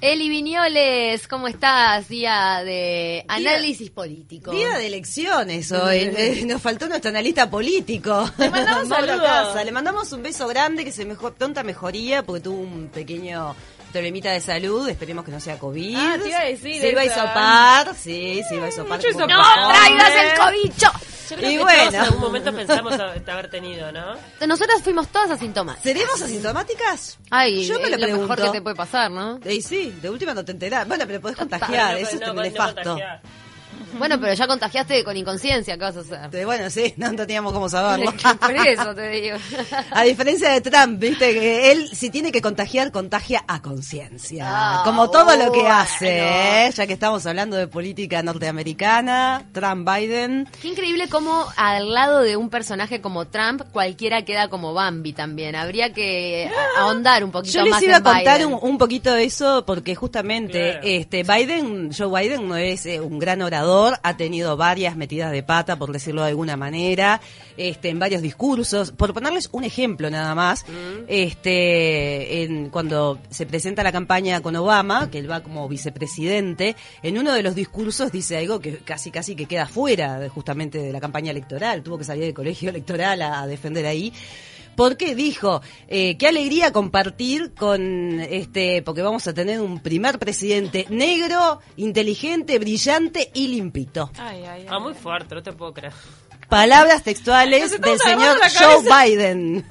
Eli Viñoles, ¿cómo estás? Día de análisis político. Día de elecciones hoy. Eh, Nos faltó nuestro analista político. Le mandamos saludos. Casa. Le mandamos un beso grande, que se mejor, pronta mejoría, porque tuvo un pequeño problemita de salud. Esperemos que no sea COVID. Ah, te iba a decir Se iba a hisopar. Sí, se iba a hisopar. Mucho como hisopado. ¡No traigas el cobicho! Yo creo Y que bueno. todos en algún momento pensamos haber tenido, ¿no? Nosotras fuimos todas asintomáticas. ¿Seremos asintomáticas? Ay, Yo me es lo lo pregunto. mejor que te puede pasar, ¿no? Y sí, de última no te enterás. Bueno, pero podés contagiar, No, eso no, es no nefasto. contagiar. Bueno, pero ya contagiaste con inconsciencia, ¿qué vas a hacer? Bueno, sí, no, no teníamos cómo saberlo. Por eso te digo. A diferencia de Trump, viste que él si tiene que contagiar, contagia a conciencia. Ah, como todo lo que bueno. hace, ¿eh? ya que estamos hablando de política norteamericana, Trump, Biden. Qué increíble cómo al lado de un personaje como Trump, cualquiera queda como Bambi también. Habría que ahondar un poquito Yo les más iba a contar un, un poquito de eso porque justamente Claro. este Biden, Joe Biden no es eh, un gran orador, ha tenido varias metidas de pata, por decirlo de alguna manera, este, en varios discursos. Por ponerles un ejemplo nada más, este, en, cuando se presenta la campaña con Obama, que él va como vicepresidente, en uno de los discursos dice algo que casi casi que queda fuera de, justamente de la campaña electoral, tuvo que salir del colegio electoral a- a defender ahí porque dijo eh, qué alegría compartir con este porque vamos a tener un primer presidente negro inteligente brillante y limpito Ay, ay, ay. Ah, muy fuerte, no te puedo creer. palabras textuales del señor Joe. Biden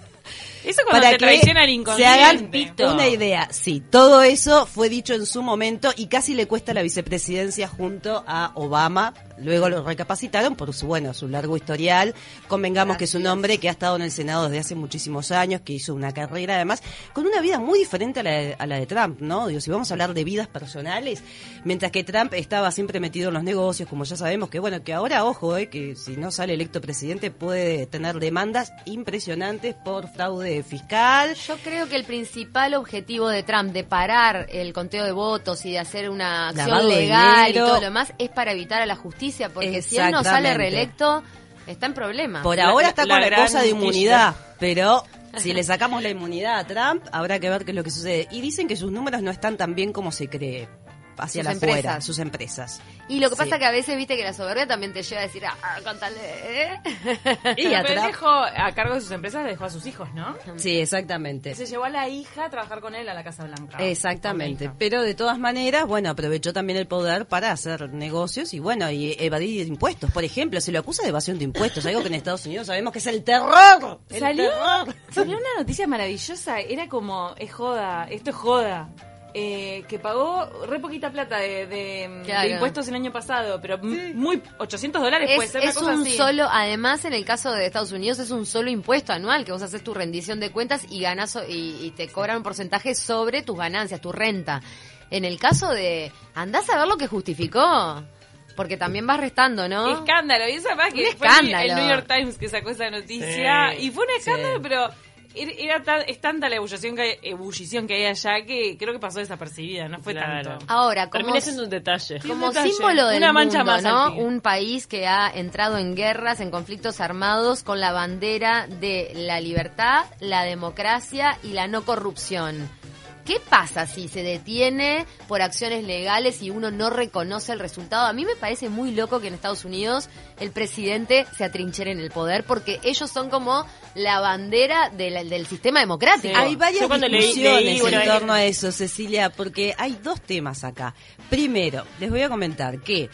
Eso cuando para te que traiciona el se inconsciente. hagan una idea sí. Todo eso fue dicho en su momento y casi le cuesta la vicepresidencia junto a Obama. Luego lo recapacitaron por su bueno su largo historial. Convengamos que es un hombre que ha estado en el Senado desde hace muchísimos años que hizo una carrera además con una vida muy diferente a la de, a la de Trump no digo si vamos a hablar de vidas personales mientras que Trump estaba siempre metido en los negocios como ya sabemos que bueno que ahora ojo eh, que si no sale electo presidente puede tener demandas impresionantes por fraude fiscal. Yo creo que el principal objetivo de Trump de parar el conteo de votos y de hacer una acción Lavado legal y todo lo demás es para evitar a la justicia, porque si él no sale reelecto, está en problemas. Por La- ahora la- está la con la gran cosa de inmunidad, pero si le sacamos la inmunidad a Trump, habrá que ver qué es lo que sucede. Y dicen que sus números no están tan bien como se cree hacia Sus la empresas. sus empresas. Y lo que Sí. pasa que a veces viste que la soberbia también te lleva a decir, ah, contale, ¿eh? Y a Pero él dejó a cargo de sus empresas, dejó a sus hijos, ¿no? Sí, exactamente. Se llevó a la hija a trabajar con él a la Casa Blanca. Exactamente, pero de todas maneras, bueno, aprovechó también el poder para hacer negocios y bueno, y evadir impuestos. Por ejemplo, se lo acusa de evasión de impuestos, algo que en Estados Unidos sabemos que es el terror. El ¿Salió? terror. Salió una noticia maravillosa. Era como, es joda, esto es joda. Eh, que pagó re poquita plata de, de- Claro. de impuestos el año pasado, pero muy 800 dólares puede Es, ser una es cosa un así. solo, además en el caso de Estados Unidos es un solo impuesto anual que vos haces tu rendición de cuentas y ganas o- y, y te cobran un porcentaje sobre tus ganancias, tu renta. En el caso de, andás a ver lo que justificó, porque también vas restando, ¿no? Escándalo, y eso además que Un fue el- escándalo. el New York Times que sacó esa noticia Sí. y fue un escándalo, Sí. pero era, tan- es tanta la ebullición que, hay, ebullición que hay allá que creo que pasó desapercibida, no fue Claro. tanto. Ahora, como, Termina siendo un detalle. Como detalle. símbolo del Una mancha mundo, más ¿no? Un país que ha entrado en guerras, en conflictos armados con la bandera de la libertad, la democracia y la no corrupción. ¿Qué pasa si se detiene por acciones legales y uno no reconoce el resultado? A mí me parece muy loco que en Estados Unidos el presidente se atrinchere en el poder porque ellos son como la bandera del, del sistema democrático. Sí. Hay varias leí- discusiones leí en torno a eso, Cecilia, porque hay dos temas acá. Primero, les voy a comentar que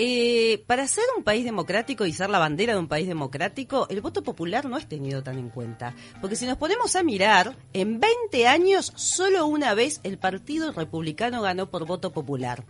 eh, para ser un país democrático y ser la bandera de un país democrático, el voto popular no es tenido tan en cuenta. Porque si nos ponemos a mirar, en 20 años solo una vez el Partido Republicano ganó por voto popular.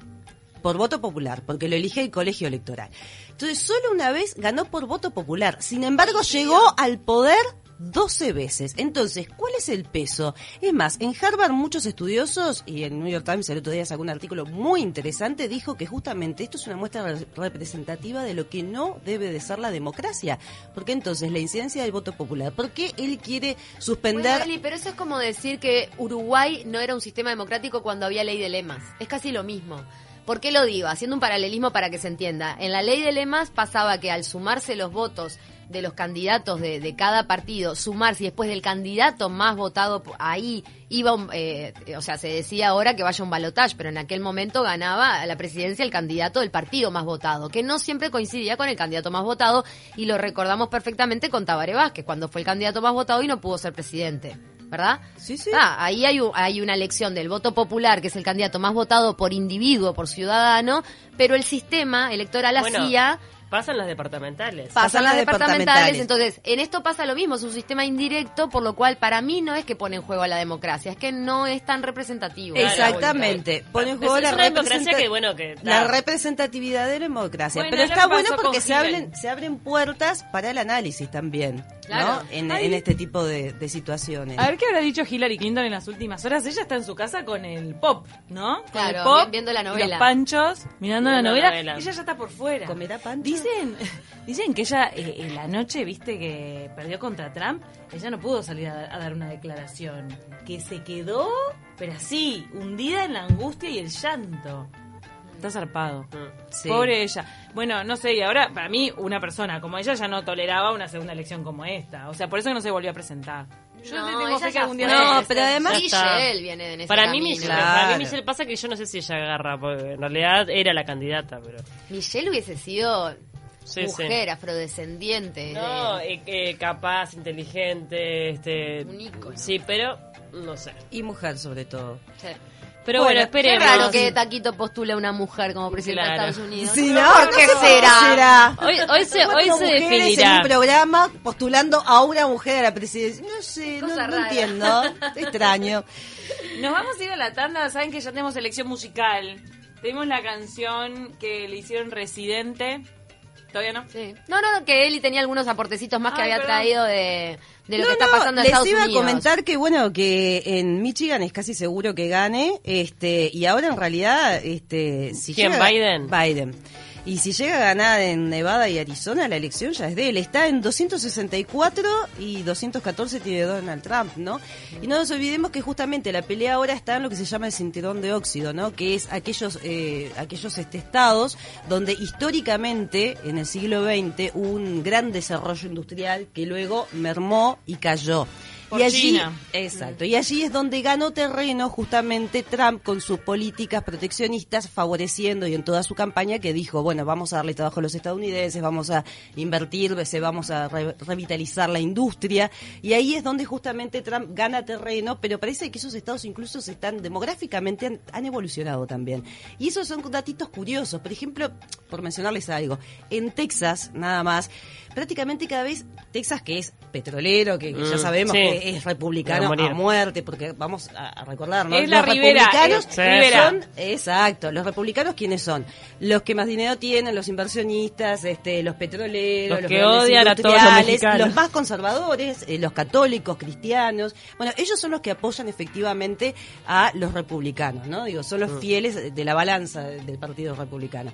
Por voto popular, porque lo elige el colegio electoral. Entonces, solo una vez ganó por voto popular. Sin embargo, llegó al poder 12 veces. Entonces, ¿cuál es el peso? Es más, en Harvard muchos estudiosos, y en New York Times el otro día sacó un artículo muy interesante, dijo que justamente esto es una muestra re- representativa de lo que no debe de ser la democracia. Porque entonces la incidencia del voto popular, ¿por qué él quiere suspender... Pero eso es como decir que Uruguay no era un sistema democrático cuando había ley de lemas. Es casi lo mismo. ¿Por qué lo digo? Haciendo un paralelismo para que se entienda. En la ley de lemas pasaba que al sumarse los votos de los candidatos de, de cada partido, sumarse después del candidato más votado, ahí iba, un- eh, o sea, se decía ahora que vaya un balotaje, pero en aquel momento ganaba la presidencia el candidato del partido más votado, que no siempre coincidía con el candidato más votado, y lo recordamos perfectamente con Tabaré Vázquez, cuando fue el candidato más votado y no pudo ser presidente. ¿Verdad? Sí, sí. Ah, ahí hay, hay una elección del voto popular, que es el candidato más votado por individuo, por ciudadano, pero el sistema electoral Bueno, hacía Pasan las departamentales. pasan Pasan las las departamentales. departamentales. Entonces, en esto pasa lo mismo, es un sistema indirecto, por lo cual para mí no es que pone en juego a la democracia, es que no es tan representativo. Exactamente. Pone en juego es la una democracia que, bueno, que la da- representatividad de la democracia. Bueno, Pero está bueno porque se abren, se abren puertas para el análisis también, Claro. ¿no? En, este tipo de, de situaciones. A ver qué habrá dicho Hillary Clinton en las últimas horas. Ella está en su casa con el pop, ¿no? Con Claro, el pop, vi- viendo la y novela. los panchos, mirando la novela. Ella ya está por fuera. ¿Comerá pancho? Dicen, dicen que ella eh, en la noche, viste, que perdió contra Trump, ella no pudo salir a, a dar una declaración. Que se quedó, pero así, hundida en la angustia y el llanto. Está zarpado. Mm. Sí. Pobre ella. Bueno, no sé, y ahora para mí una persona como ella ya no toleraba una segunda elección como esta. O sea, por eso que no se volvió a presentar. Yo No, tengo fe que algún día No, pero además-. Michelle viene en ese Para mí. Michelle, Claro. para mí Michelle pasa que yo no sé si ella agarra, porque en realidad era la candidata, pero... Michelle hubiese sido Sí, mujer, afrodescendiente. No, eh, eh, eh, capaz, inteligente, este... Un ícono. Sí, pero no sé. Y mujer sobre todo. sí. Pero Bueno, bueno, Qué esperemos. raro que Taquito postule a una mujer como presidenta Claro. de Estados Unidos. Sí, ¿no? ¿no? ¿Por qué será? Hoy, hoy se, hoy se mujeres en definirá. un programa postulando a una mujer a la presidencia. No sé, no, Cosa no rara. entiendo. Extraño. Nos vamos a ir a la tanda, saben que ya tenemos selección musical. Tenemos la canción que le hicieron Residente. ¿Todavía no? Sí. No, no, que Eli tenía algunos aportecitos más que Ay, había perdón. traído de, de lo No, que está no, pasando en les Estados iba Unidos. a comentar que bueno que en Michigan es casi seguro que gane este y ahora en realidad este si ¿Quién, llega- Biden? Biden y si llega a ganar en Nevada y Arizona la elección ya es de él. Está en 264 y 214 tiene Donald Trump no y no nos olvidemos que justamente la pelea ahora está en lo que se llama el cinturón de óxido no que es aquellos eh, aquellos este estados donde históricamente en el siglo XX hubo un gran desarrollo industrial que luego mermó y cayó Por y allí, China. exacto, y allí es donde ganó terreno justamente Trump con sus políticas proteccionistas, favoreciendo y en toda su campaña que dijo, bueno, vamos a darle trabajo a los estadounidenses, vamos a invertir, vamos a re- revitalizar la industria, y ahí es donde justamente Trump gana terreno, pero parece que esos estados incluso se están demográficamente han, han evolucionado también. Y esos son datitos curiosos, por ejemplo, por mencionarles algo, en Texas, nada más, prácticamente cada vez Texas que es petrolero, que, que ya Mm, sabemos sí. que es republicano a muerte, porque vamos a, recordar, ¿no? Es la los republicanos es son, exacto, los republicanos quiénes son? Los que más dinero tienen, los inversionistas, este, los petroleros, Los que grandes odian a todos los los más conservadores, eh, los católicos, cristianos. Bueno, ellos son los que apoyan efectivamente a los republicanos, ¿no? Digo, son Mm. los fieles de la balanza del Partido Republicano.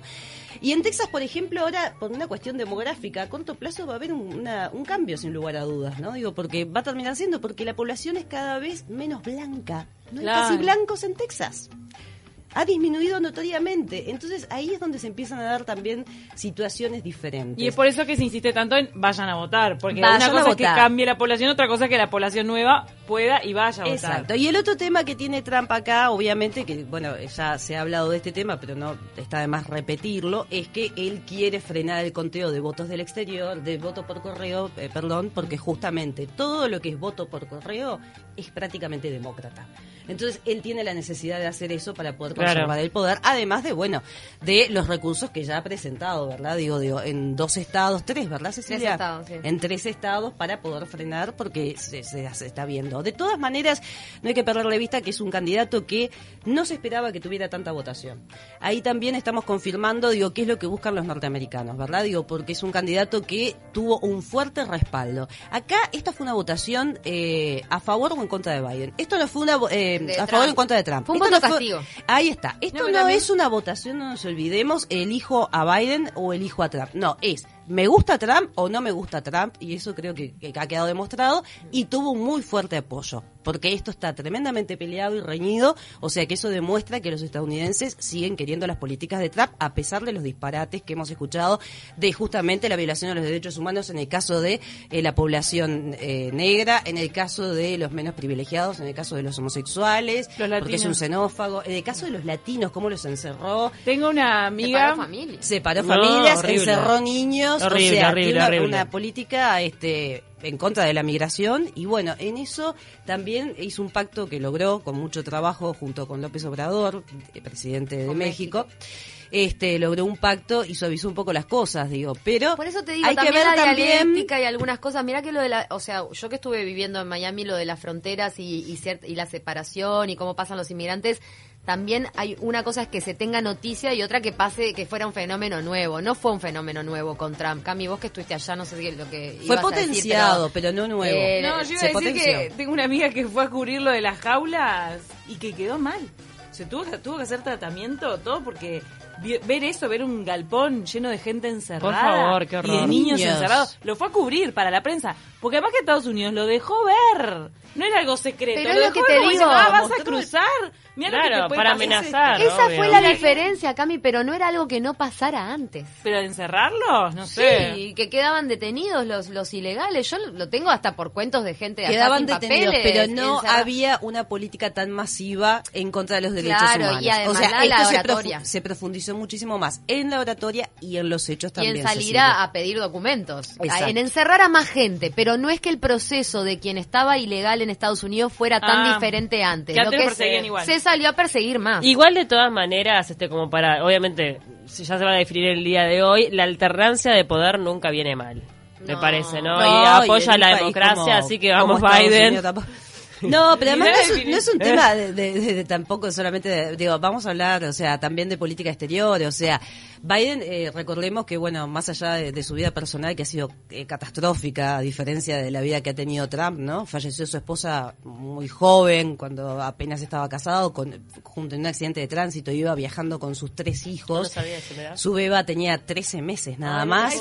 Y en Texas, por ejemplo, ahora, por una cuestión demográfica, a corto plazo va a haber un, una- un cambio, sin lugar a dudas, ¿no? Digo, porque va a terminar siendo, porque la población es cada vez menos blanca. No hay Claro. casi blancos en Texas. Ha disminuido notoriamente. Entonces ahí es donde se empiezan a dar también situaciones diferentes. Y es por eso que se insiste tanto en vayan a votar. Porque Vayan una cosa es que cambie la población, otra cosa es que la población nueva pueda y vaya a votar. Exacto. Y el otro tema que tiene Trump acá, obviamente, que bueno, ya se ha hablado de este tema, pero no está de más repetirlo, es que él quiere frenar el conteo de votos del exterior, de voto por correo, eh, perdón, porque justamente todo lo que es voto por correo es prácticamente demócrata. Entonces él tiene la necesidad de hacer eso para poder Claro. conservar el poder, además de, bueno, de los recursos que ya ha presentado, ¿verdad? Digo, digo, en dos estados, tres, ¿verdad, Cecilia? estados, sí. En tres estados para poder frenar porque se, se- se está viendo. De todas maneras, no hay que perder de vista que es un candidato que no se esperaba que tuviera tanta votación. Ahí también estamos confirmando, digo, qué es lo que buscan los norteamericanos, ¿verdad? Digo, porque es un candidato que tuvo un fuerte respaldo. Acá esta fue una votación eh, a favor o en contra de Biden. Esto no fue una vo- eh, De a favor o en contra de Trump. Fue un voto no castigo. Ahí está. Esto No, no, es una votación, no nos olvidemos, elijo a Biden o elijo a Trump. No, es me gusta Trump o no me gusta Trump, y eso creo que, que ha quedado demostrado, y tuvo un muy fuerte apoyo, porque esto está tremendamente peleado y reñido, o sea que eso demuestra que los estadounidenses siguen queriendo las políticas de Trump, a pesar de los disparates que hemos escuchado de justamente la violación de los derechos humanos en el caso de eh, la población eh, negra, en el caso de los menos privilegiados, en el caso de los homosexuales, Los porque es un latinos. xenófago, en el caso de los latinos, cómo los encerró, Tengo una amiga. Separó familia. separó familias, encerró niños, Horrible, o sea, horrible, tiene una, horrible. una política este en contra de la migración y bueno, en eso también hizo un pacto que logró con mucho trabajo junto con López Obrador, eh, presidente de Con México. Este logró un pacto y suavizó un poco las cosas, digo, pero Por eso te digo, hay que también ver la también y algunas cosas. Mira que lo de la, o sea, yo que estuve viviendo en Miami, lo de las fronteras y, y, y la separación y cómo pasan los inmigrantes, también hay una cosa es que se tenga noticia y otra que pase que fuera un fenómeno nuevo. No fue un fenómeno nuevo con Trump. Cami, vos que estuviste allá, no sé qué lo que fue ibas a decir, potenciado, pero, no nuevo. Eh, No, yo iba Se a decir potenció. que tengo una amiga que fue a cubrir lo de las jaulas y que quedó mal. Se tuvo que, tuvo que hacer tratamiento, todo porque ver eso, ver un galpón lleno de gente encerrada Por favor, qué y de horror. niños, Niños. encerrados, lo fue a cubrir para la prensa. Porque además que Estados Unidos lo dejó ver. No era algo secreto. Pero es lo dejó que ver te digo, diciendo, ah, vas a cruzar. Mirá lo que Claro, te puede para pasar. amenazar. Esa obvio. fue la diferencia, Cami, pero no era algo que no pasara antes. Pero de encerrarlos, no sé. Sí, que quedaban detenidos los los ilegales. Yo lo tengo hasta por cuentos de gente allá Quedaban sin detenidos, papeles, pero no encerrada. había una política tan masiva en contra de los derechos Claro, humanos. y además o sea, la- la esto se, oratoria. profu- se profundizó muchísimo más en la oratoria y en los hechos y también. en salir a, pedir documentos. Exacto. En encerrar a más gente, pero no es que el proceso de quien estaba ilegal en Estados Unidos fuera tan Ah, diferente antes. que Lo antes que lo se, igual. se salió a perseguir más. Igual de todas maneras, este como para, obviamente, si ya se van a definir el día de hoy, la alternancia de poder nunca viene mal. Me No. parece, ¿no? No, y apoya la democracia, como- así que vamos Biden. No, pero además no es, no es un tema de, de- de- de tampoco solamente, de- digo, vamos a hablar, o sea, también de política exterior, o sea, Biden, eh, recordemos que, bueno, más allá de, de su vida personal, que ha sido eh, catastrófica, a diferencia de la vida que ha tenido Trump, ¿no? Falleció su esposa muy joven, cuando apenas estaba casado, con, junto en un accidente de tránsito, iba viajando con sus tres hijos. No sabía eso, mirá. Su beba tenía 13 meses nada Ay, más. ¿y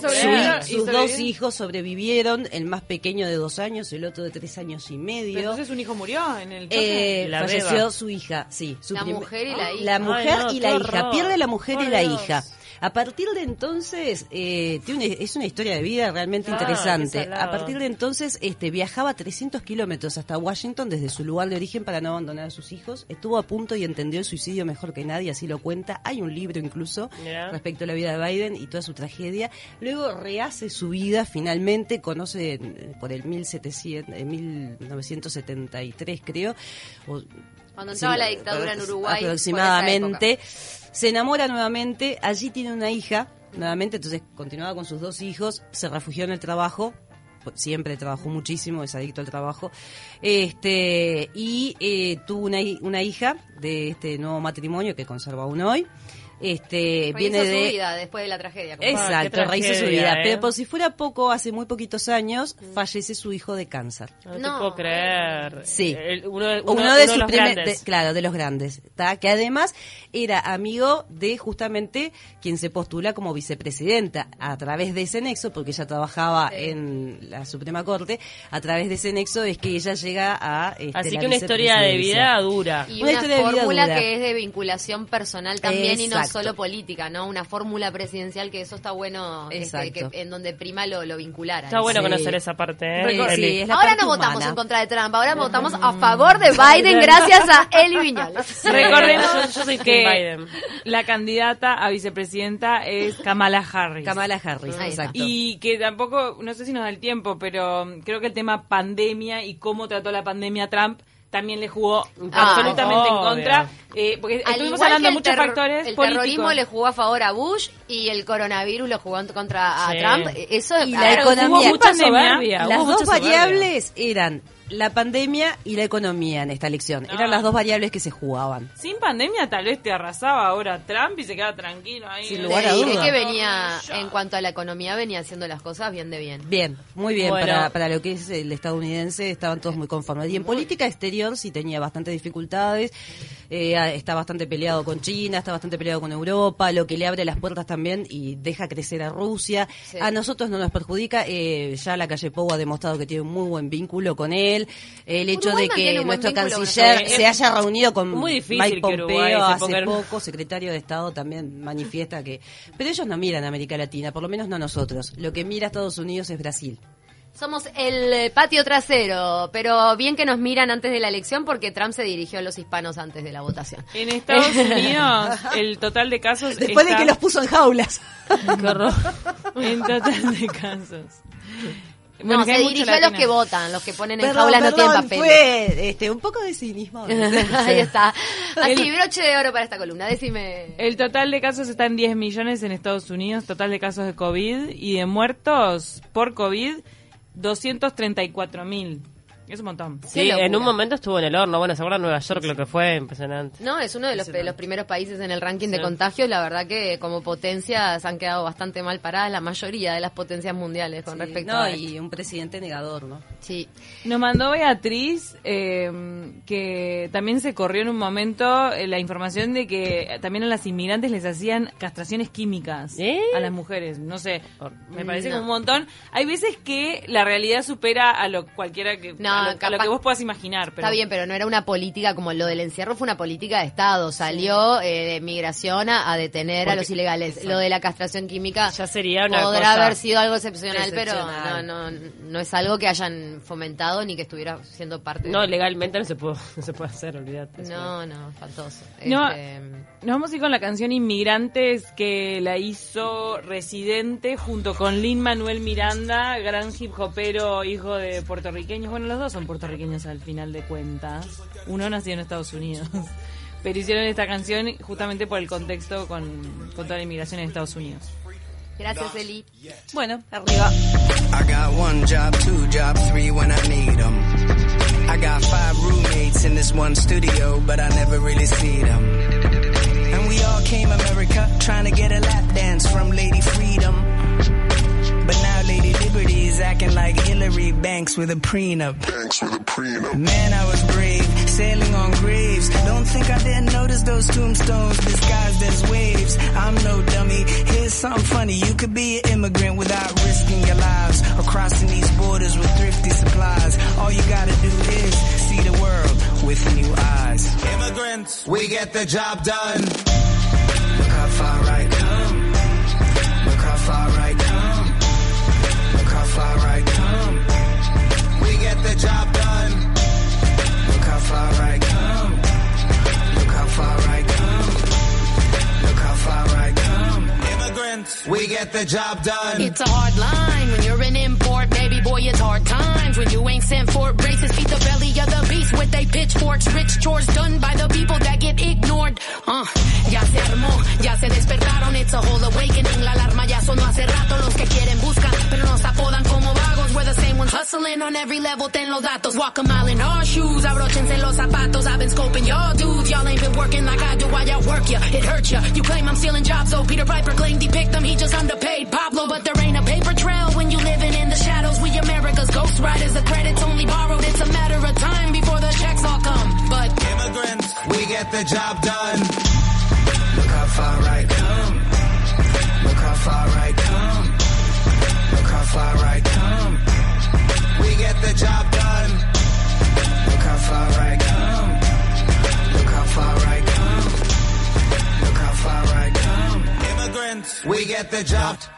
Su- sus dos hijos sobrevivieron, el más pequeño de dos años, el otro de tres años y Pero medio. entonces un hijo murió en el choque. Eh, La falleció beba. su hija, sí. Su La mujer y la hija. La Ay, mujer no, y la hija. Pierde la mujer Por y la Dios. hija. A partir de entonces, eh, tiene una- es una historia de vida realmente Ah, interesante. A partir de entonces, este, viajaba 300 kilómetros hasta Washington desde su lugar de origen para no abandonar a sus hijos. Estuvo a punto y entendió el suicidio mejor que nadie, así lo cuenta. Hay un libro incluso respecto a la vida de Biden y toda su tragedia. Luego rehace su vida, finalmente conoce eh, por el 1700, eh, 1973 creo, o- Cuando entraba sí, la dictadura en Uruguay. aproximadamente, se enamora nuevamente, allí tiene una hija, nuevamente, entonces continuaba con sus dos hijos, se refugió en el trabajo, pues, siempre trabajó muchísimo, es adicto al trabajo, este y eh, tuvo una, una hija de este nuevo matrimonio que conserva aún hoy. Este Rehizo viene su de vida después de la tragedia. como- Exacto, qué rehizo su tragedia, vida. ¿eh? Pero por si fuera poco, hace muy poquitos años fallece su hijo de cáncer. No te puedo creer. Sí. El- uno, de- Uno, uno- de uno sus los primer- grandes. de- claro, de los grandes, ¿tá? que además era amigo de justamente quien se postula como vicepresidenta a través de ese nexo, porque ella trabajaba Sí. en la Suprema Corte, a través de ese nexo es que ella llega a este, Así que una historia de vida dura. Y Una una, historia de vida fórmula dura. que es de vinculación personal también y no Exacto. solo política, ¿no? Una fórmula presidencial que eso está bueno, este, que, en donde prima lo, lo vinculara. Está bueno Sí. conocer esa parte, ¿eh? Sí, Eli. sí, es la Ahora parte no votamos en contra de Trump, ahora votamos a favor de Biden gracias a Eli Viñoles. Recordemos Yo- yo soy que Biden. la candidata a vicepresidenta es Kamala Harris. Kamala Harris, Ahí está. exacto. Y que tampoco, no sé si nos da el tiempo, pero creo que el tema pandemia y cómo trató la pandemia Trump también le jugó Ah, absolutamente en contra. eh, porque Al estuvimos hablando de muchos factores El políticos. terrorismo le jugó a favor a Bush y el coronavirus lo jugó en contra a Sí. Trump. Eso Y la ver, economía. hubo mucha soberbia, Las hubo dos variables eran la pandemia y la economía en esta elección. Eran las dos variables que se jugaban. Sin pandemia tal vez te arrasaba ahora Trump y se queda tranquilo ahí. Sin lugar a diré duda. que venía, en cuanto a la economía, venía haciendo las cosas bien de bien. Bien, muy bien. Bueno. Para, para lo que es el estadounidense estaban todos muy conformes. Y en política exterior sí tenía bastantes dificultades. Eh, está bastante peleado con China, está bastante peleado con Europa, lo que le abre las puertas también y deja crecer a Rusia. Sí. A nosotros no nos perjudica. eh, ya la calle Pou ha demostrado que tiene un muy buen vínculo con él. El hecho Uruguay de que nuestro canciller se haya reunido con Muy difícil Mike Pompeo hace poco, secretario de Estado, también manifiesta que... Pero ellos no miran a América Latina, por lo menos no nosotros. Lo que mira Estados Unidos es Brasil. Somos el patio trasero, pero bien que nos miran antes de la elección porque Trump se dirigió a los hispanos antes de la votación. En Estados Unidos, el total de casos. Después de que los puso en jaulas. Horror. En total de casos. No, se dirigió a los que votan, los que ponen en Perdón, jaulas no tienen papel. Fue este, un poco de cinismo. Ahí está. Así, El- broche de oro para esta columna. Decime. El total de casos está en 10 millones en Estados Unidos, total de casos de COVID y de muertos por COVID, 234 mil. Es un montón. Sí, en un momento estuvo en el horno. Bueno, ¿se acuerdan Nueva York lo que fue? Impresionante. No, es uno de los, de los primeros países en el ranking de contagios. La verdad que como potencias han quedado bastante mal paradas la mayoría de las potencias mundiales con respecto no, a y un presidente negador, ¿no? Sí. Nos mandó Beatriz eh, que también se corrió en un momento eh, la información de que también a las inmigrantes les hacían castraciones químicas ¿Eh? a las mujeres. No sé, me parece No. un montón. Hay veces que la realidad supera a lo cualquiera que No, a, lo, a lo capaz- que vos puedas imaginar. Pero Está bien, pero no era una política como lo del encierro, fue una política de Estado. Salió eh, de migración a, a detener a los ilegales. Lo de la castración química Ya sería una podrá cosa- haber sido algo excepcional, Excepcional. pero no, no, no es algo que hayan fomentado ni que estuviera siendo parte No, de... legalmente no se puede, no se puede hacer, olvídate. No, no, espantoso. No. Este, Nos vamos a ir con la canción Inmigrantes que la hizo Residente junto con Lin Manuel Miranda, gran hip hopero, hijo de puertorriqueños. Bueno, los dos son puertorriqueños al final de cuentas. Uno nació en Estados Unidos. Pero hicieron esta canción justamente por el contexto con, con toda la inmigración en Estados Unidos. gracias, Eli. Bueno, arriba. I got one job, two job, three when I need 'em. I got five roommates in this one studio, but I never really see them. And we all came America trying to get a lap dance from Lady Freedom. Like Hillary Banks with a prenup. Banks with a prenup. Man, I was brave, sailing on graves. Don't think I didn't notice those tombstones disguised as waves. I'm no dummy. Here's something funny. You could be an immigrant without risking your lives or crossing these borders with thrifty supplies. All you gotta do is see the world with new eyes. Immigrants, we get the job done. Look how far I get the job done. It's a hard line when you're an import, baby boy. It's hard times when you ain't sent for braces. Feed the belly of the beast with they pitchforks. Rich chores done by the people that get ignored. Uh, ya se armó, ya se despertaron. It's a whole awakening. La alarma ya sonó hace rato. Los que quieren buscan, pero nos apodan como vagos. We're the same ones hustling on every level. Ten los datos. Walk a mile in our shoes. Abrochense los zapatos. I've been scoping y'all dudes. Y'all ain't been working like I do. Why y'all work ya? It hurts ya. You claim I'm stealing jobs. Oh, Peter Piper claimed he picked them. He just underpaid Pablo. But there ain't a paper trail when you living in the shadows. We America's ghost riders. The credit's only borrowed. It's a matter of time before the checks all come. But Immigrants, we get the job done. Look how far I come. Look how far I come. Look how far I come. We get the job done. Look how far I come. Look how far I come. Look how far I come. Immigrants, we get the job